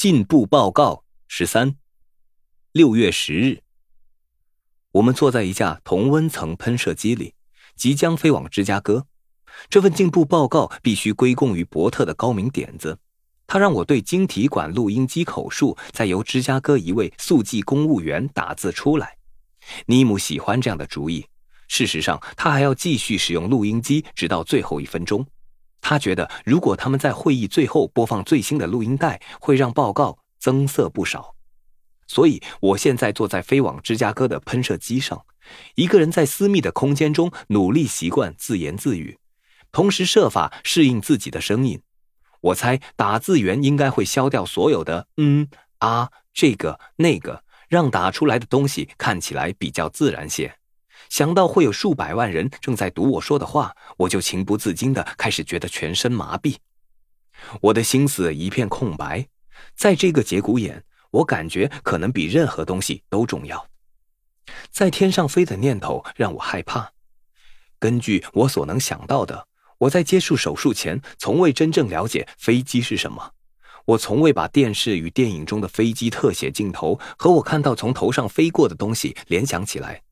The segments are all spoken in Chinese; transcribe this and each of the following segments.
进步报告十三，六月十日，我们坐在一架同温层喷射机里，即将飞往芝加哥。这份进步报告必须归功于伯特的高明点子，他让我对晶体管录音机口述，再由芝加哥一位速记公务员打字出来。尼姆喜欢这样的主意。事实上，他还要继续使用录音机，直到最后一分钟。他觉得，如果他们在会议最后播放最新的录音带，会让报告增色不少。所以，我现在坐在飞往芝加哥的喷射机上，一个人在私密的空间中努力习惯自言自语，同时设法适应自己的声音。我猜打字员应该会消掉所有的“嗯”“啊”“这个”“那个”，让打出来的东西看起来比较自然些。想到会有数百万人正在读我说的话，我就情不自禁的开始觉得全身麻痹，我的心思一片空白。在这个节骨眼，我感觉可能比任何东西都重要。在天上飞的念头让我害怕。根据我所能想到的，我在接受手术前从未真正了解飞机是什么。我从未把电视与电影中的飞机特写镜头和我看到从头上飞过的东西联想起来。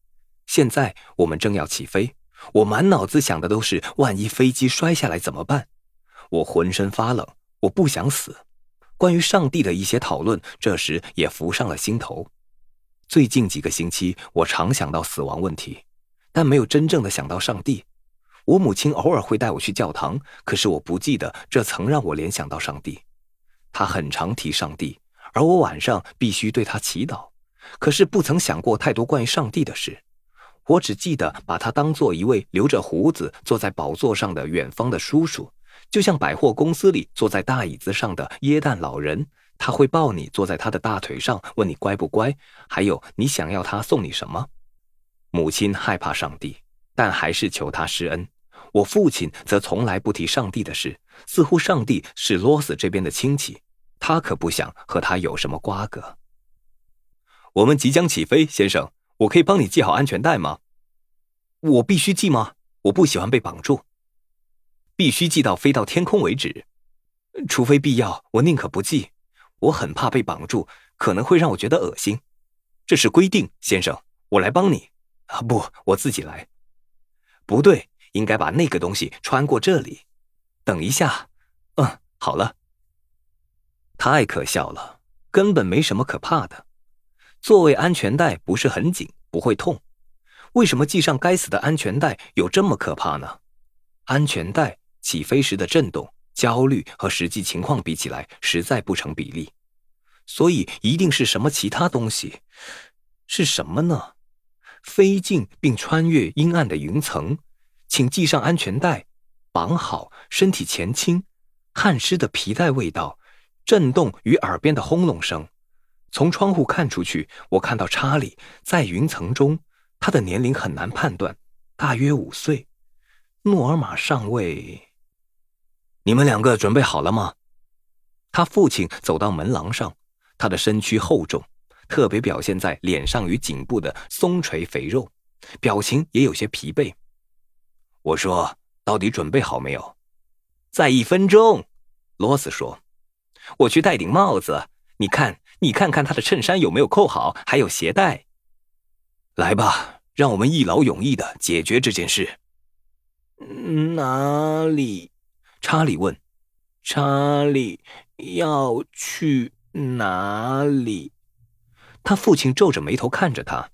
现在我们正要起飞，我满脑子想的都是万一飞机摔下来怎么办。我浑身发冷，我不想死。关于上帝的一些讨论这时也浮上了心头。最近几个星期，我常想到死亡问题，但没有真正的想到上帝。我母亲偶尔会带我去教堂，可是我不记得这曾让我联想到上帝。她很常提上帝，而我晚上必须对他祈祷，可是不曾想过太多关于上帝的事。我只记得把他当做一位留着胡子坐在宝座上的远方的叔叔，就像百货公司里坐在大椅子上的耶诞老人。他会抱你坐在他的大腿上，问你乖不乖，还有你想要他送你什么。母亲害怕上帝，但还是求他施恩。我父亲则从来不提上帝的事，似乎上帝是罗斯这边的亲戚，他可不想和他有什么瓜葛。我们即将起飞，先生。我可以帮你系好安全带吗？我必须系吗？我不喜欢被绑住。必须系到飞到天空为止，除非必要，我宁可不系。我很怕被绑住，可能会让我觉得恶心。这是规定，先生。我来帮你。啊，不，我自己来。不对，应该把那个东西穿过这里。等一下。嗯，好了。太可笑了，根本没什么可怕的。座位安全带不是很紧，不会痛。为什么系上该死的安全带有这么可怕呢？安全带起飞时的震动、焦虑和实际情况比起来，实在不成比例。所以一定是什么其他东西？是什么呢？飞进并穿越阴暗的云层，请系上安全带，绑好，身体前倾，汗湿的皮带味道，震动与耳边的轰隆声。从窗户看出去，我看到查理在云层中。他的年龄很难判断，大约五岁。诺尔玛上尉，你们两个准备好了吗？他父亲走到门廊上，他的身躯厚重，特别表现在脸上与颈部的松垂肥肉，表情也有些疲惫。我说：“到底准备好没有？”在一分钟，罗斯说：“我去戴顶帽子。你看。”你看看他的衬衫有没有扣好，还有鞋带。来吧，让我们一劳永逸的解决这件事。哪里？查理问。查理要去哪里？他父亲皱着眉头看着他。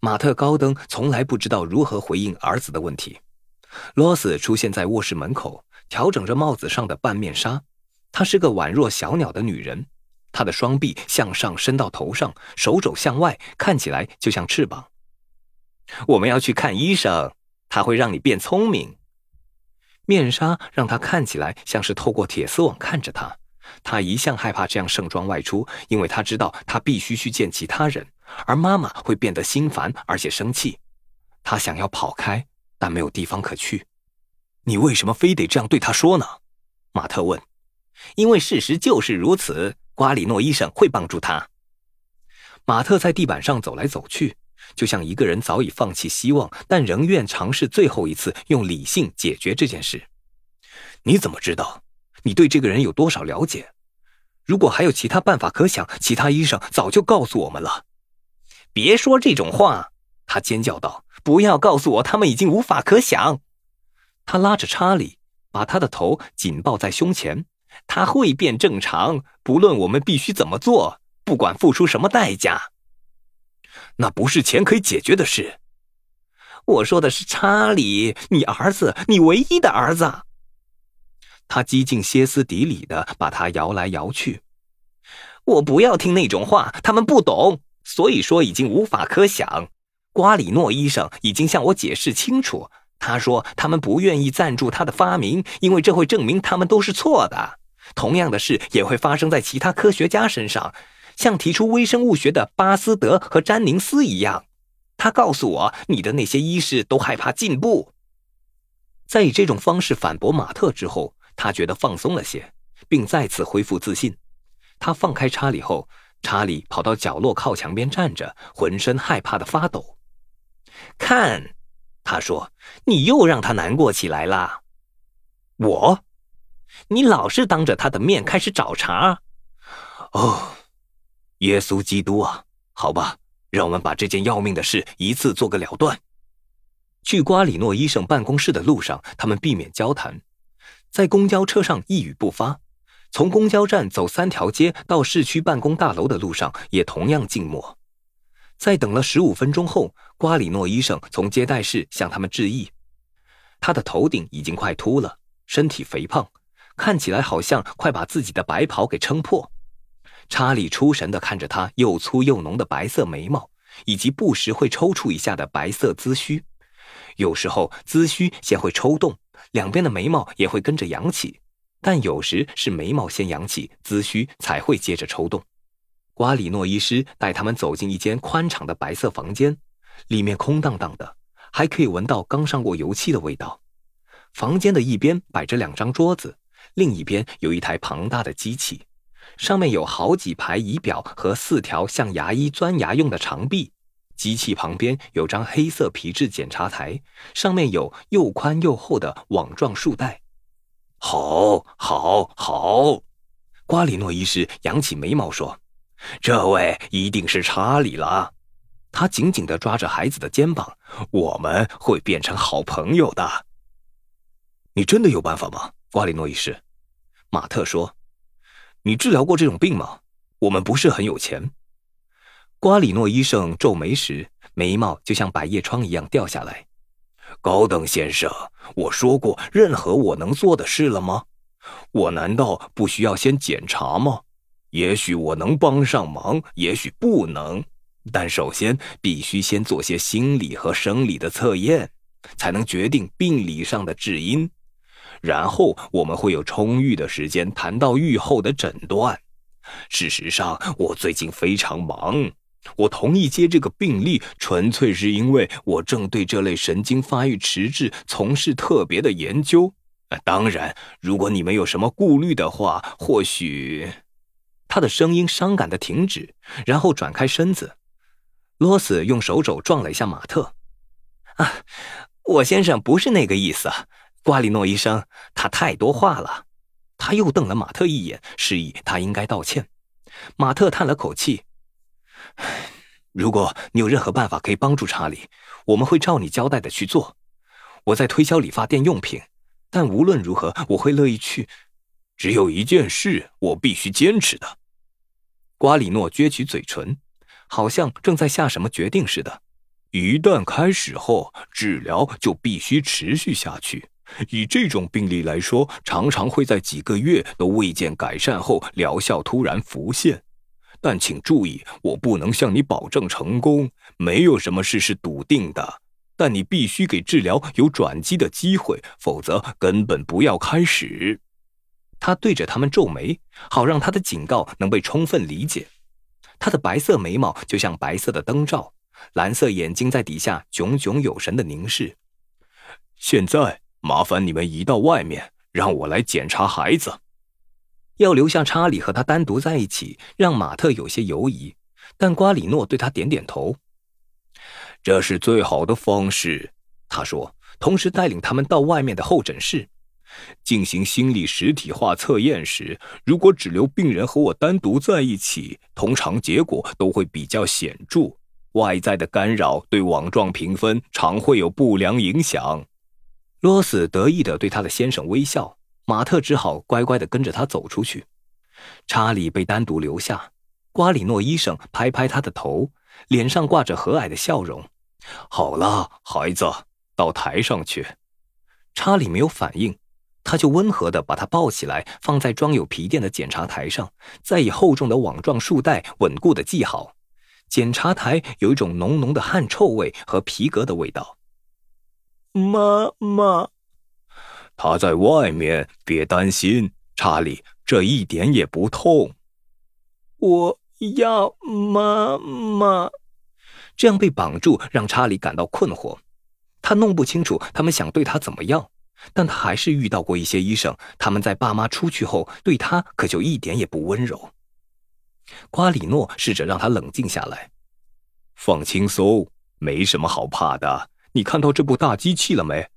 马特·高登从来不知道如何回应儿子的问题。罗斯出现在卧室门口，调整着帽子上的半面纱。她是个宛若小鸟的女人。他的双臂向上伸到头上，手肘向外，看起来就像翅膀。我们要去看医生，他会让你变聪明。面纱让他看起来像是透过铁丝网看着他。他一向害怕这样盛装外出，因为他知道他必须去见其他人，而妈妈会变得心烦而且生气。他想要跑开，但没有地方可去。你为什么非得这样对他说呢？马特问。因为事实就是如此。瓜里诺医生会帮助他。马特在地板上走来走去，就像一个人早已放弃希望，但仍愿尝试最后一次用理性解决这件事。你怎么知道？你对这个人有多少了解？如果还有其他办法可想，其他医生早就告诉我们了。别说这种话！他尖叫道：“不要告诉我他们已经无法可想。”他拉着查理，把他的头紧抱在胸前。他会变正常，不论我们必须怎么做，不管付出什么代价。那不是钱可以解决的事。我说的是查理，你儿子，你唯一的儿子。他几近歇斯底里的把他摇来摇去。我不要听那种话，他们不懂，所以说已经无法可想。瓜里诺医生已经向我解释清楚，他说他们不愿意赞助他的发明，因为这会证明他们都是错的。同样的事也会发生在其他科学家身上，像提出微生物学的巴斯德和詹宁斯一样。他告诉我，你的那些医师都害怕进步。在以这种方式反驳马特之后。他觉得放松了些，并再次恢复自信。他放开查理后，查理跑到角落靠墙边站着，浑身害怕的发抖。看，他说：“你又让他难过起来了。”我，你老是当着他的面开始找茬。哦，耶稣基督啊！好吧，让我们把这件要命的事一次做个了断。去瓜里诺医生办公室的路上，他们避免交谈。在公交车上一语不发，从公交站走三条街到市区办公大楼的路上也同样静默。在等了十五分钟后，瓜里诺医生从接待室向他们致意。他的头顶已经快秃了，身体肥胖，看起来好像快把自己的白袍给撑破。查理出神地看着他又粗又浓的白色眉毛，以及不时会抽搐一下的白色髭须，有时候髭须先会抽动。两边的眉毛也会跟着扬起，但有时是眉毛先扬起，髭须才会接着抽动。瓜里诺医师带他们走进一间宽敞的白色房间，里面空荡荡的，还可以闻到刚上过油漆的味道。房间的一边摆着两张桌子，另一边有一台庞大的机器，上面有好几排仪表和四条像牙医钻牙用的长臂。机器旁边有张黑色皮质检查台，上面有又宽又厚的网状束带。好，好，好！瓜里诺医师扬起眉毛说：“这位一定是查理了。”他紧紧地抓着孩子的肩膀：“我们会变成好朋友的。”你真的有办法吗？瓜里诺医师，马特说：“你治疗过这种病吗？我们不是很有钱。”瓜里诺医生皱眉时，眉毛就像百叶窗一样掉下来。高等先生，我说过任何我能做的事了吗？我难道不需要先检查吗？也许我能帮上忙，也许不能。但首先必须先做些心理和生理的测验，才能决定病理上的致因。然后我们会有充裕的时间谈到愈后的诊断。事实上，我最近非常忙。我同意接这个病例，纯粹是因为我正对这类神经发育迟滞从事特别的研究。当然，如果你们有什么顾虑的话，或许……他的声音伤感的停止，然后转开身子。罗斯用手肘撞了一下马特。啊，我先生不是那个意思，瓜里诺医生，他太多话了。他又瞪了马特一眼，示意他应该道歉。马特叹了口气。如果你有任何办法可以帮助查理，我们会照你交代的去做。我在推销理发店用品，但无论如何，我会乐意去。只有一件事我必须坚持的。瓜里诺撅起嘴唇，好像正在下什么决定似的。一旦开始后，治疗就必须持续下去。以这种病例来说，常常会在几个月都未见改善后，疗效突然浮现。但请注意，我不能向你保证成功。没有什么事是笃定的，但你必须给治疗有转机的机会，否则根本不要开始。他对着他们皱眉，好让他的警告能被充分理解。他的白色眉毛就像白色的灯罩，蓝色眼睛在底下炯炯有神的凝视。现在，麻烦你们移到外面，让我来检查孩子。要留下查理和他单独在一起，让马特有些犹疑，但瓜里诺对他点点头。这是最好的方式，他说，同时带领他们到外面的候诊室。进行心理实体化测验时，如果只留病人和我单独在一起，通常结果都会比较显著。外在的干扰对网状评分常会有不良影响。罗斯得意地对他的先生微笑，马特只好乖乖地跟着他走出去。查理被单独留下，瓜里诺医生拍拍他的头，脸上挂着和蔼的笑容。好了，孩子，到台上去。查理没有反应，他就温和地把他抱起来，放在装有皮垫的检查台上，再以厚重的网状束带稳固地系好。检查台有一种浓浓的汗臭味和皮革的味道。妈妈，他在外面，别担心，查理，这一点也不痛。我要妈妈。这样被绑住，让查理感到困惑。他弄不清楚他们想对他怎么样，但他还是遇到过一些医生，他们在爸妈出去后对他可就一点也不温柔。瓜里诺试着让他冷静下来，放轻松，没什么好怕的。你看到这部大机器了没？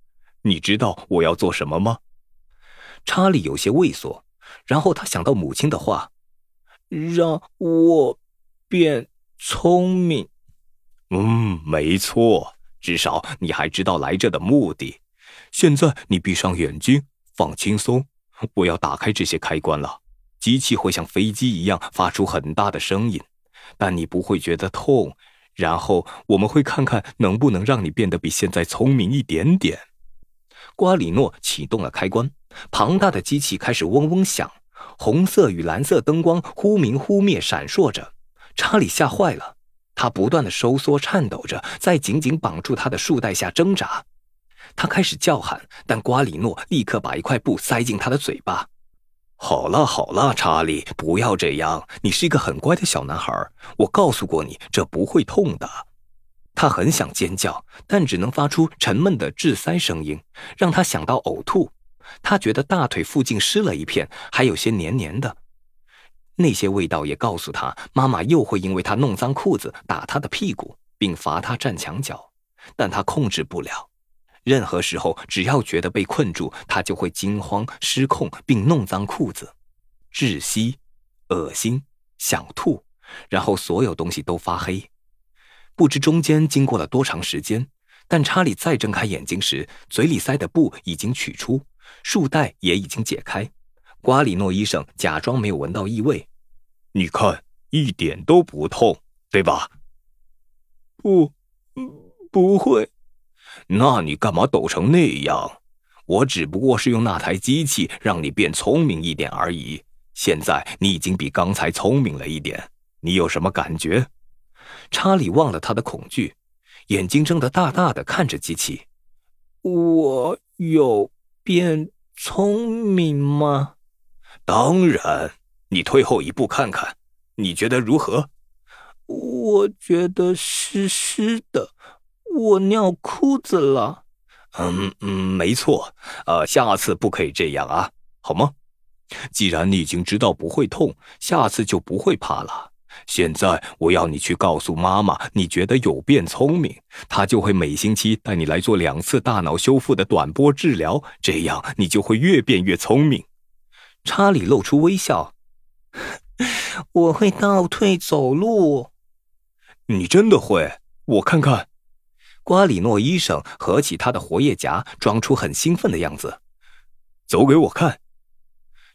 你知道我要做什么吗？查理有些畏缩，然后他想到母亲的话：“让我变聪明。”嗯，没错，至少你还知道来这的目的。现在你闭上眼睛，放轻松。我要打开这些开关了。机器会像飞机一样发出很大的声音，但你不会觉得痛。然后我们会看看能不能让你变得比现在聪明一点点。瓜里诺启动了开关，庞大的机器开始嗡嗡响，红色与蓝色灯光忽明忽灭，闪烁着。查理吓坏了，他不断的收缩、颤抖着，在紧紧绑住他的束带下挣扎。他开始叫喊，但瓜里诺立刻把一块布塞进他的嘴巴。好了好了，查理，不要这样。你是一个很乖的小男孩。我告诉过你，这不会痛的。他很想尖叫，但只能发出沉闷的窒塞声音，让他想到呕吐。他觉得大腿附近湿了一片，还有些黏黏的。那些味道也告诉他，妈妈又会因为他弄脏裤子打他的屁股，并罚他站墙角。但他控制不了。任何时候，只要觉得被困住，他就会惊慌失控，并弄脏裤子，窒息、恶心、想吐，然后所有东西都发黑。不知中间经过了多长时间，但查理再睁开眼睛时，嘴里塞的布已经取出，束带也已经解开。瓜里诺医生假装没有闻到异味，你看，一点都不痛，对吧？不，不会。那你干嘛抖成那样？我只不过是用那台机器让你变聪明一点而已。现在你已经比刚才聪明了一点，你有什么感觉？查理忘了他的恐惧，眼睛睁得大大的看着机器。我有变聪明吗？当然。你退后一步看看，你觉得如何？我觉得湿湿的。我尿裤子了，嗯嗯，没错，呃，下次不可以这样啊，好吗？既然你已经知道不会痛，下次就不会怕了。现在我要你去告诉妈妈，你觉得有变聪明，她就会每星期带你来做两次大脑修复的短波治疗，这样你就会越变越聪明。查理露出微笑，我会倒退走路，你真的会？我看看。瓜里诺医生合起他的活页夹，装出很兴奋的样子。走给我看。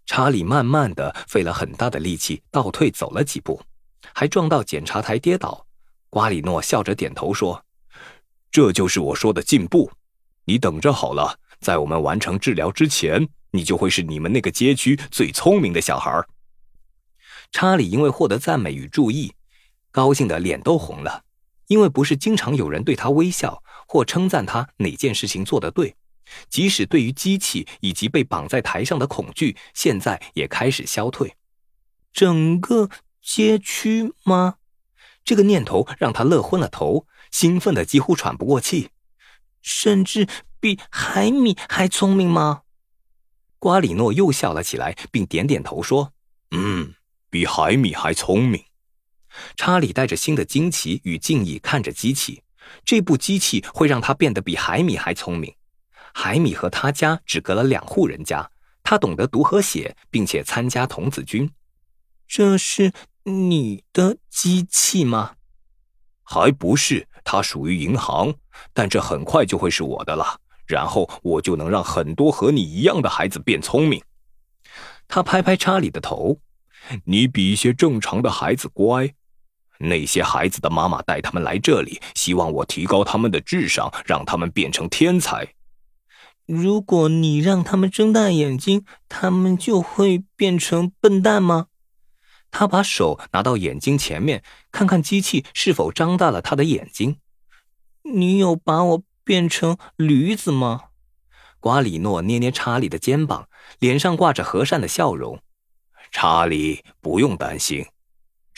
查理慢慢的费了很大的力气倒退走了几步，还撞到检查台跌倒。瓜里诺笑着点头说：“这就是我说的进步。你等着好了，在我们完成治疗之前，你就会是你们那个街区最聪明的小孩。”查理因为获得赞美与注意，高兴的脸都红了。因为不是经常有人对他微笑或称赞他哪件事情做得对，即使对于机器以及被绑在台上的恐惧，现在也开始消退。整个街区吗？这个念头让他乐昏了头，兴奋的几乎喘不过气。甚至比海米还聪明吗？瓜里诺又笑了起来，并点点头说：“嗯，比海米还聪明。”查理带着新的惊奇与敬意看着机器，这部机器会让他变得比海米还聪明。海米和他家只隔了两户人家。他懂得读和写，并且参加童子军。这是你的机器吗？还不是，它属于银行，但这很快就会是我的了。然后我就能让很多和你一样的孩子变聪明。他拍拍查理的头：“你比一些正常的孩子乖。那些孩子的妈妈带他们来这里，希望我提高他们的智商，让他们变成天才。”如果你让他们睁大眼睛，他们就会变成笨蛋吗？他把手拿到眼睛前面，看看机器是否张大了他的眼睛。你有把我变成驴子吗？瓜里诺捏捏查理的肩膀，脸上挂着和善的笑容。查理，不用担心，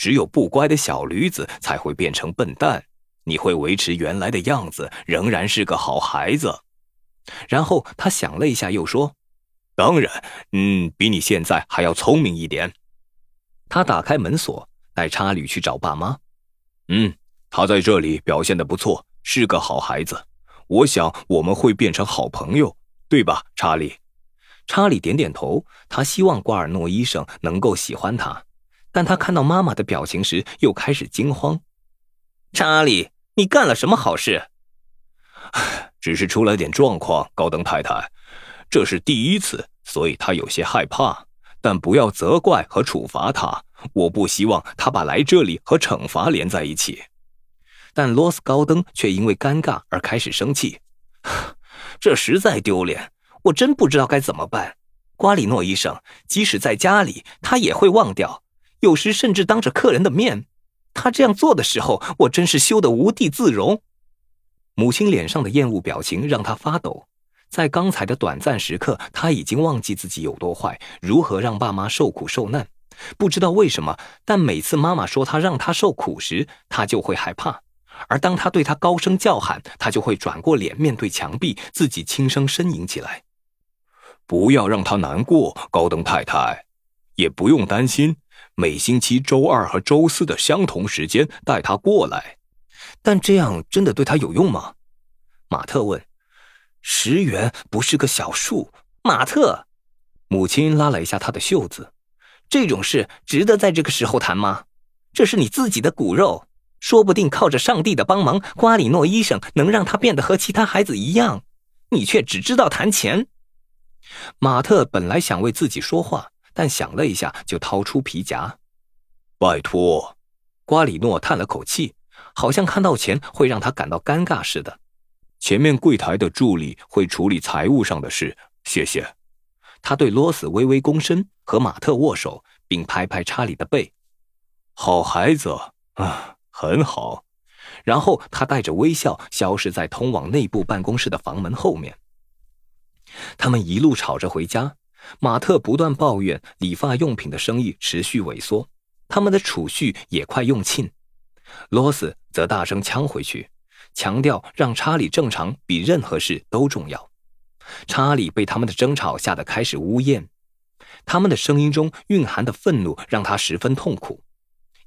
只有不乖的小驴子才会变成笨蛋。你会维持原来的样子，仍然是个好孩子。然后他想了一下，又说：“当然，嗯，比你现在还要聪明一点。”他打开门锁，带查理去找爸妈。嗯，他在这里表现的不错，是个好孩子。我想我们会变成好朋友，对吧，查理？查理点点头。他希望瓜尔诺医生能够喜欢他，但他看到妈妈的表情时，又开始惊慌。查理，你干了什么好事？只是出了点状况，高登太太，这是第一次，所以他有些害怕。但不要责怪和处罚他，我不希望他把来这里和惩罚连在一起。但罗斯高登却因为尴尬而开始生气，这实在丢脸，我真不知道该怎么办。瓜里诺医生，即使在家里，他也会忘掉，有时甚至当着客人的面，他这样做的时候，我真是羞得无地自容。母亲脸上的厌恶表情让他发抖。在刚才的短暂时刻，他已经忘记自己有多坏，如何让爸妈受苦受难。不知道为什么，但每次妈妈说他让他受苦时，他就会害怕；而当他对他高声叫喊，他就会转过脸面对墙壁，自己轻声呻吟起来。不要让他难过，高登太太，也不用担心。每星期周二和周四的相同时间带他过来。但这样真的对他有用吗？马特问。十元不是个小数，马特。母亲拉了一下他的袖子。这种事值得在这个时候谈吗？这是你自己的骨肉，说不定靠着上帝的帮忙，瓜里诺医生能让他变得和其他孩子一样。你却只知道谈钱。马特本来想为自己说话，但想了一下，就掏出皮夹。拜托，瓜里诺叹了口气。好像看到钱会让他感到尴尬似的。前面柜台的助理会处理财务上的事，谢谢。他对罗斯微微躬身，和马特握手，并拍拍查理的背。好孩子啊，很好。然后他带着微笑消失在通往内部办公室的房门后面。他们一路吵着回家，马特不断抱怨理发用品的生意持续萎缩，他们的储蓄也快用尽。罗斯则大声呛回去，强调让查理正常比任何事都重要。查理被他们的争吵吓得开始呜咽，他们的声音中蕴含的愤怒让他十分痛苦。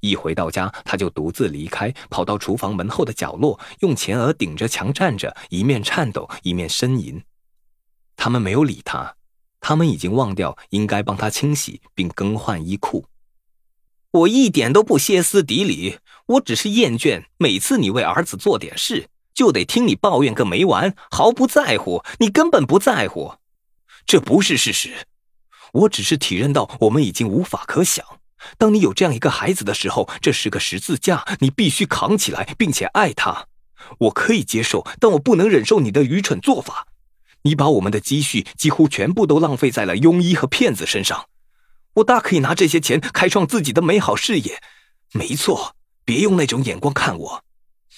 一回到家，他就独自离开，跑到厨房门后的角落，用前额顶着墙站着，一面颤抖一面呻吟。他们没有理他，他们已经忘掉应该帮他清洗并更换衣裤。我一点都不歇斯底里，我只是厌倦每次你为儿子做点事，就得听你抱怨个没完，毫不在乎。你根本不在乎，这不是事实。我只是体认到我们已经无法可想。当你有这样一个孩子的时候，这是个十字架，你必须扛起来，并且爱他。我可以接受，但我不能忍受你的愚蠢做法。你把我们的积蓄几乎全部都浪费在了庸医和骗子身上。我大可以拿这些钱开创自己的美好事业，没错。别用那种眼光看我。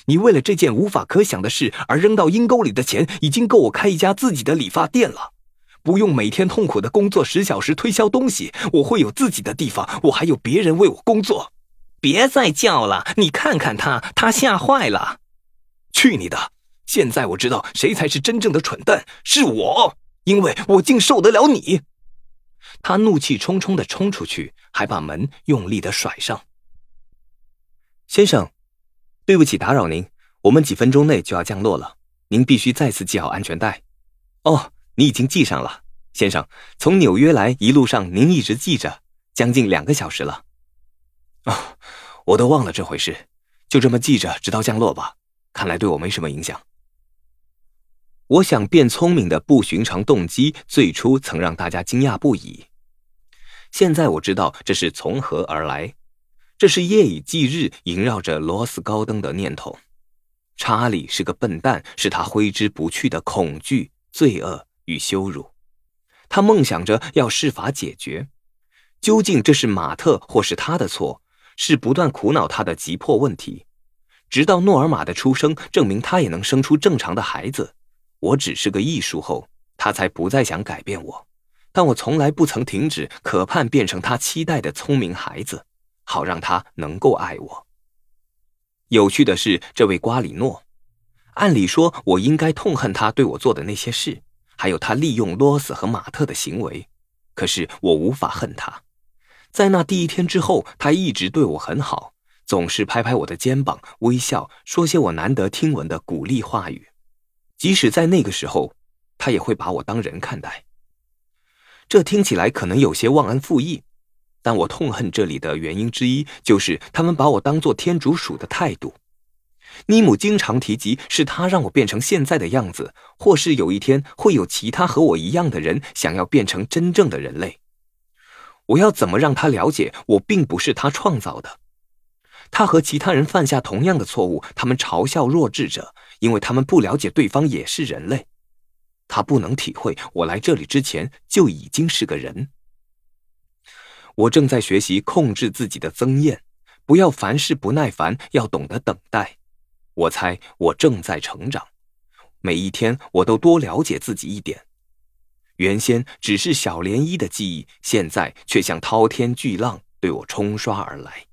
你为了这件无法可想的事而扔到阴沟里的钱，已经够我开一家自己的理发店了。不用每天痛苦的工作十小时推销东西，我会有自己的地方，我还有别人为我工作。别再叫了，你看看他，他吓坏了。去你的！现在我知道谁才是真正的蠢蛋，是我，因为我竟受得了你。他怒气冲冲的冲出去，还把门用力的甩上。先生，对不起，打扰您。我们几分钟内就要降落了，您必须再次系好安全带。哦，你已经系上了，先生。从纽约来，一路上您一直系着，将近两个小时了。啊，我都忘了这回事，就这么记着，直到降落吧。看来对我没什么影响。我想变聪明的不寻常动机，最初曾让大家惊讶不已。现在我知道这是从何而来，这是夜以继日萦绕着罗斯高登的念头。查理是个笨蛋，是他挥之不去的恐惧、罪恶与羞辱。他梦想着要设法解决。究竟这是马特或是他的错？是不断苦恼他的急迫问题，直到诺尔玛的出生证明他也能生出正常的孩子。我只是个艺术后，他才不再想改变我。但我从来不曾停止渴盼变成他期待的聪明孩子，好让他能够爱我。有趣的是，这位瓜里诺，按理说我应该痛恨他对我做的那些事，还有他利用罗斯和马特的行为。可是我无法恨他。在那第一天之后，他一直对我很好，总是拍拍我的肩膀，微笑，说些我难得听闻的鼓励话语。即使在那个时候，他也会把我当人看待。这听起来可能有些忘恩负义。但我痛恨这里的原因之一，就是他们把我当做天竺鼠的态度。尼姆经常提及，是他让我变成现在的样子，或是有一天会有其他和我一样的人想要变成真正的人类。我要怎么让他了解，我并不是他创造的？他和其他人犯下同样的错误，他们嘲笑弱智者，因为他们不了解对方也是人类。他不能体会，我来这里之前就已经是个人。我正在学习控制自己的增艳，不要凡事不耐烦，要懂得等待。我猜我正在成长，每一天我都多了解自己一点。原先只是小涟漪的记忆，现在却像滔天巨浪对我冲刷而来。